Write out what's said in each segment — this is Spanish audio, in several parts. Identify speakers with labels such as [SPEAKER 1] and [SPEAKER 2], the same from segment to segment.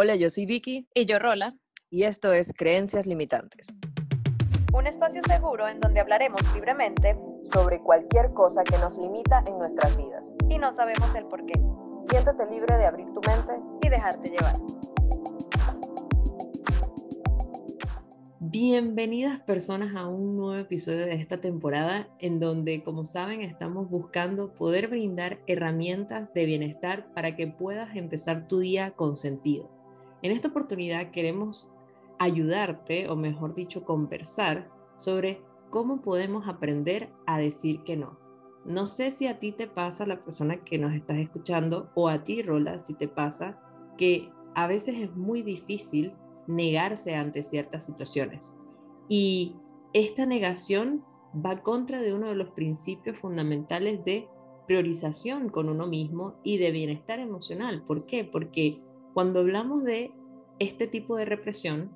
[SPEAKER 1] Hola, yo soy Vicky.
[SPEAKER 2] Y yo Rola.
[SPEAKER 1] Y esto es Creencias Limitantes.
[SPEAKER 2] Un espacio seguro en donde hablaremos libremente
[SPEAKER 1] sobre cualquier cosa que nos limita en nuestras vidas.
[SPEAKER 2] Y no sabemos el por qué.
[SPEAKER 1] Siéntate libre de abrir tu mente
[SPEAKER 2] y dejarte llevar.
[SPEAKER 1] Bienvenidas personas a un nuevo episodio de esta temporada en donde, como saben, estamos buscando poder brindar herramientas de bienestar para que puedas empezar tu día con sentido. En esta oportunidad queremos ayudarte, o mejor dicho, conversar sobre cómo podemos aprender a decir que no. No sé si a ti te pasa, la persona que nos estás escuchando, o a ti, Rola, si te pasa, que a veces es muy difícil negarse ante ciertas situaciones. Y esta negación va contra de uno de los principios fundamentales de priorización con uno mismo y de bienestar emocional. ¿Por qué? Porque cuando hablamos de este tipo de represión,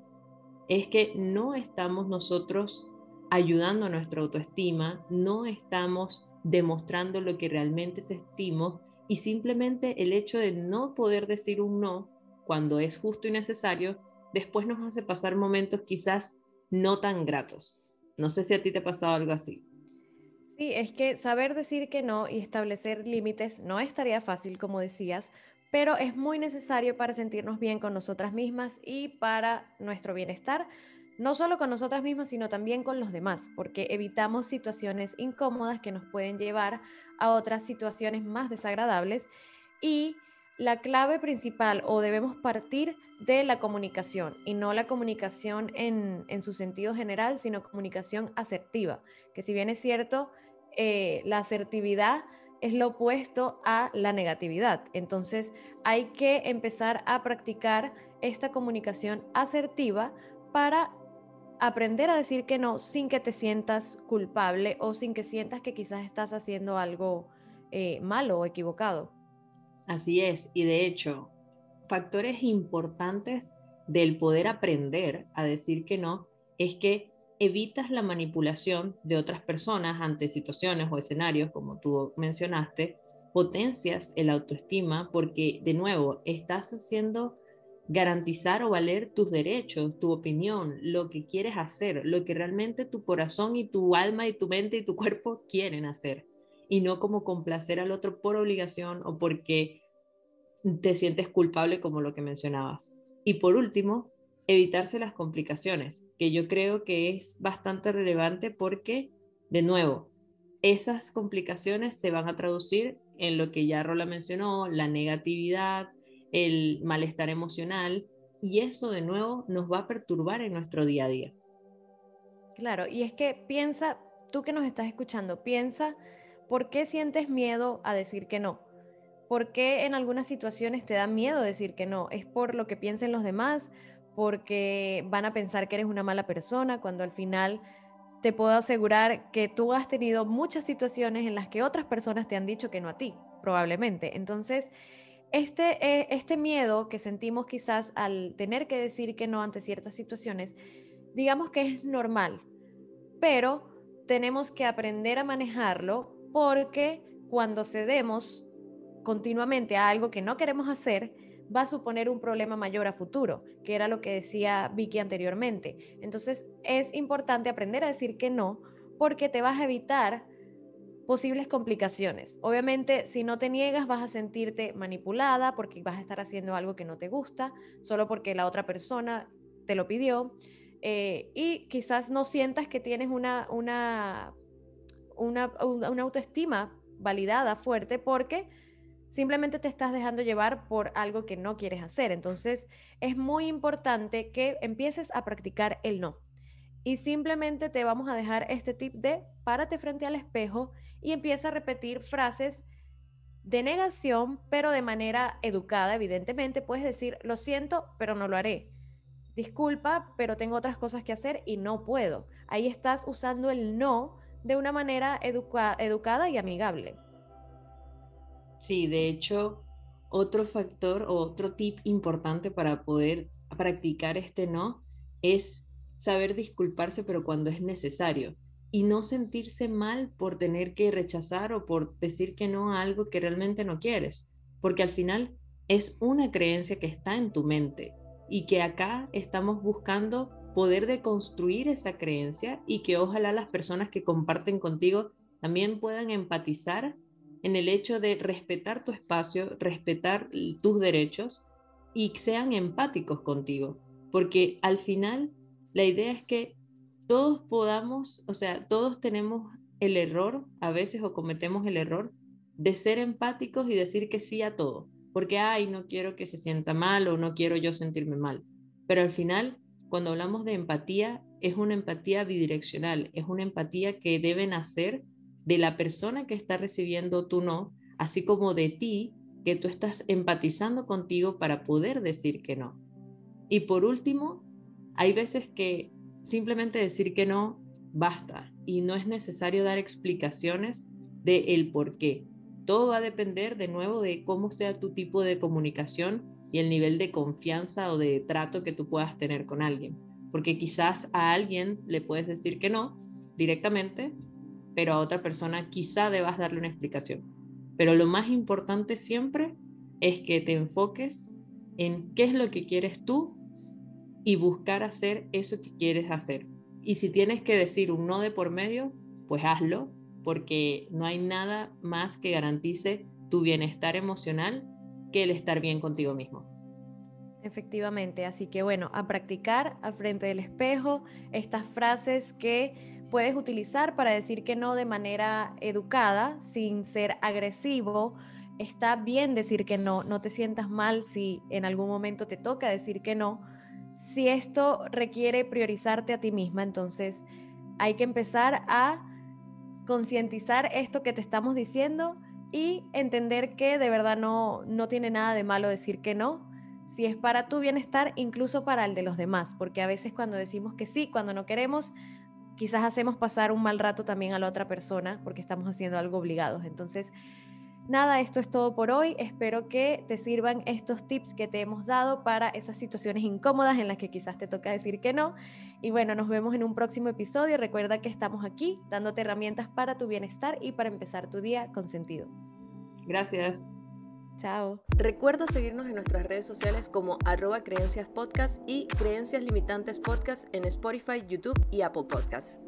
[SPEAKER 1] es que no estamos nosotros ayudando a nuestra autoestima, no estamos demostrando lo que realmente sentimos y simplemente el hecho de no poder decir un no cuando es justo y necesario después nos hace pasar momentos quizás no tan gratos. No sé si a ti te ha pasado algo así.
[SPEAKER 3] Sí, es que saber decir que no y establecer límites no es tarea fácil, como decías, pero es muy necesario para sentirnos bien con nosotras mismas y para nuestro bienestar, no solo con nosotras mismas, sino también con los demás, porque evitamos situaciones incómodas que nos pueden llevar a otras situaciones más desagradables. Y la clave principal o debemos partir de la comunicación y no la comunicación en, su sentido general, sino comunicación asertiva, que si bien es cierto, eh, la asertividad es lo opuesto a la negatividad. Entonces hay que empezar a practicar esta comunicación asertiva para aprender a decir que no sin que te sientas culpable o sin que sientas que quizás estás haciendo algo eh, malo o equivocado.
[SPEAKER 1] Así es, y de hecho, factores importantes del poder aprender a decir que no es que evitas la manipulación de otras personas ante situaciones o escenarios, como tú mencionaste, potencias el autoestima porque, de nuevo, estás haciendo garantizar o valer tus derechos, tu opinión, lo que quieres hacer, lo que realmente tu corazón y tu alma y tu mente y tu cuerpo quieren hacer y no como complacer al otro por obligación o porque te sientes culpable como lo que mencionabas. Y por último, evitarse las complicaciones, que yo creo que es bastante relevante porque, de nuevo, esas complicaciones se van a traducir en lo que ya Rola mencionó, la negatividad, el malestar emocional, y eso de nuevo nos va a perturbar en nuestro día a día.
[SPEAKER 3] Claro, y es que piensa, tú que nos estás escuchando, piensa ¿Por qué sientes miedo a decir que no? ¿Por qué en algunas situaciones te da miedo decir que no? ¿Es por lo que piensen los demás? ¿Porque van a pensar que eres una mala persona cuando al final te puedo asegurar que tú has tenido muchas situaciones en las que otras personas te han dicho que no a ti, probablemente? Entonces, este, eh, este miedo que sentimos quizás al tener que decir que no ante ciertas situaciones, digamos que es normal, pero tenemos que aprender a manejarlo porque cuando cedemos continuamente a algo que no queremos hacer, va a suponer un problema mayor a futuro, que era lo que decía Vicky anteriormente. Entonces es importante aprender a decir que no, porque te vas a evitar posibles complicaciones. Obviamente, si no te niegas, vas a sentirte manipulada porque vas a estar haciendo algo que no te gusta, solo porque la otra persona te lo pidió. Eh, y quizás no sientas que tienes una, una una, autoestima validada, fuerte, porque simplemente te estás dejando llevar por algo que no quieres hacer. Entonces, es muy importante que empieces a practicar el no. Y simplemente te vamos a dejar este tip de párate frente al espejo y empieza a repetir frases de negación, pero de manera educada, evidentemente. Puedes decir, lo siento, pero no lo haré. Disculpa, pero tengo otras cosas que hacer y no puedo. Ahí estás usando el no de una manera educada y amigable.
[SPEAKER 1] Sí, de hecho, otro factor o otro tip importante para poder practicar este no es saber disculparse, pero cuando es necesario. Y no sentirse mal por tener que rechazar o por decir que no a algo que realmente no quieres. Porque al final es una creencia que está en tu mente y que acá estamos buscando poder deconstruir esa creencia y que ojalá las personas que comparten contigo también puedan empatizar en el hecho de respetar tu espacio, respetar tus derechos y sean empáticos contigo, porque al final la idea es que todos podamos, o sea, todos tenemos el error, a veces o cometemos el error de ser empáticos y decir que sí a todo, porque, ay, no quiero que se sienta mal o no quiero yo sentirme mal. Pero al final, cuando hablamos de empatía, es una empatía bidireccional, es una empatía que debe nacer de la persona que está recibiendo tu no, así como de ti, que tú estás empatizando contigo para poder decir que no. Y por último, hay veces que simplemente decir que no basta y no es necesario dar explicaciones de el por qué. Todo va a depender de nuevo de cómo sea tu tipo de comunicación y el nivel de confianza o de trato que tú puedas tener con alguien. Porque quizás a alguien le puedes decir que no directamente, pero a otra persona quizá debas darle una explicación. Pero lo más importante siempre es que te enfoques en qué es lo que quieres tú y buscar hacer eso que quieres hacer. Y si tienes que decir un no de por medio, pues hazlo, porque no hay nada más que garantice tu bienestar emocional que el estar bien contigo mismo.
[SPEAKER 3] Efectivamente, así que bueno, a practicar a frente del espejo estas frases que puedes utilizar para decir que no de manera educada, sin ser agresivo. Está bien decir que no, no te sientas mal si en algún momento te toca decir que no, si esto requiere priorizarte a ti misma, entonces hay que empezar a concientizar esto que te estamos diciendo y entender que de verdad no, no tiene nada de malo decir que no, si es para tu bienestar, incluso para el de los demás, porque a veces cuando decimos que sí, cuando no queremos, quizás hacemos pasar un mal rato también a la otra persona porque estamos haciendo algo obligados. Entonces, Nada, esto es todo por hoy. Espero que te sirvan estos tips que te hemos dado para esas situaciones incómodas en las que quizás te toca decir que no. Y bueno, nos vemos en un próximo episodio. Recuerda que estamos aquí dándote herramientas para tu bienestar y para empezar tu día con sentido.
[SPEAKER 1] Gracias.
[SPEAKER 3] Chao.
[SPEAKER 4] Recuerda seguirnos en nuestras redes sociales como arroba creencias podcast y creencias limitantes podcast en Spotify, YouTube y Apple Podcasts.